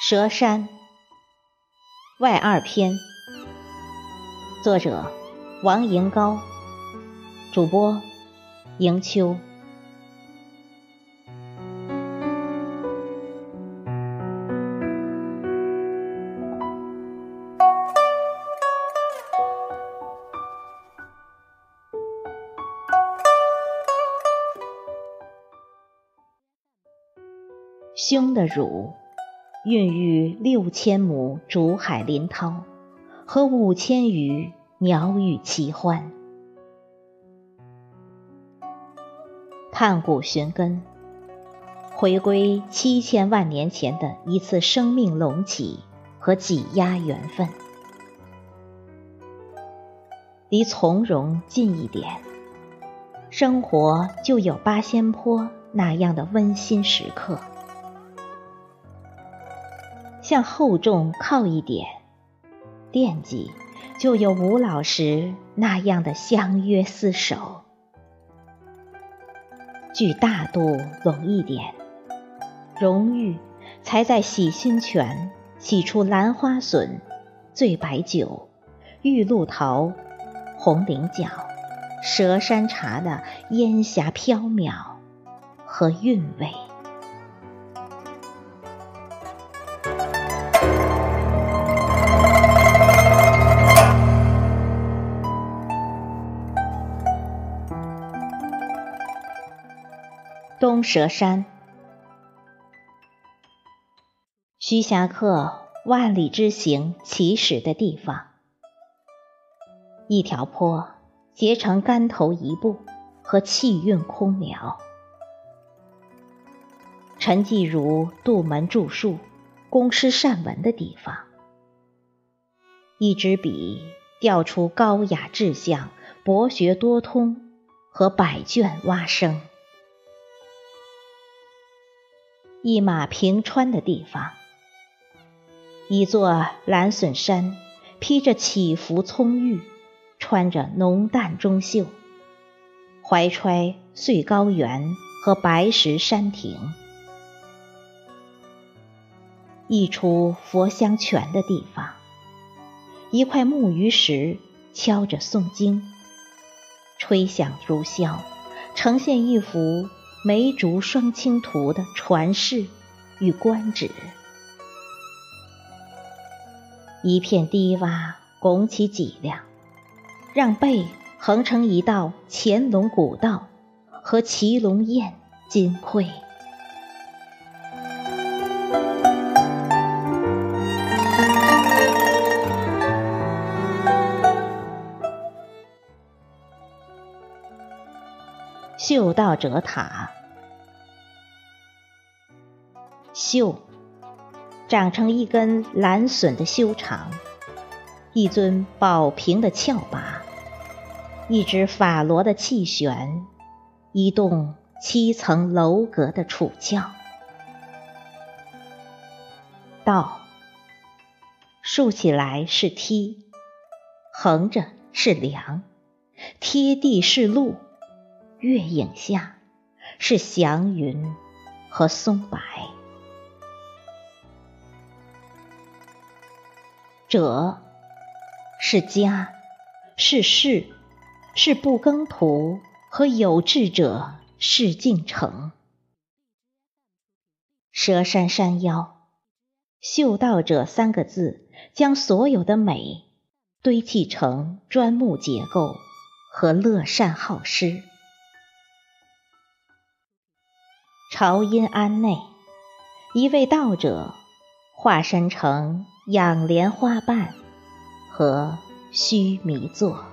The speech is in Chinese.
蛇山外二篇，作者王迎高，主播迎秋。胸的乳。孕育六千亩竹海林涛和五千余鸟语齐欢。探古寻根，回归七千万年前的一次生命隆起和挤压缘分。离从容近一点，生活就有八仙坡那样的温馨时刻。向厚重靠一点，惦记就有吴老时那样的相约厮守；距大度拢一点，荣誉才在洗心泉洗出兰花笋、醉白酒、玉露桃、红菱角、蛇山茶的烟霞飘渺和韵味。东蛇山，徐霞客万里之行起始的地方。一条坡结成竿头一步和气韵空描。陈继儒杜门著述、公诗善文的地方。一支笔调出高雅志向、博学多通和百卷蛙声。一马平川的地方，一座蓝笋山，披着起伏葱郁，穿着浓淡中秀，怀揣碎高原和白石山亭。一处佛香泉的地方，一块木鱼石敲着诵经，吹响如箫，呈现一幅。梅竹双清图的传世与观止，一片低洼拱起脊梁，让背横成一道乾隆古道和祁龙宴金匮。修道者塔，修长成一根蓝笋的修长，一尊宝瓶的翘拔，一只法螺的气旋，一栋七层楼阁的楚翘。道竖起来是梯，横着是梁，贴地是路。月影下是祥云和松柏，者是家，是事，是不耕土和有志者事竟成。蛇山山腰，秀道者三个字，将所有的美堆砌成砖木结构和乐善好施。朝阴庵内，一位道者化身成仰莲花瓣和须弥座。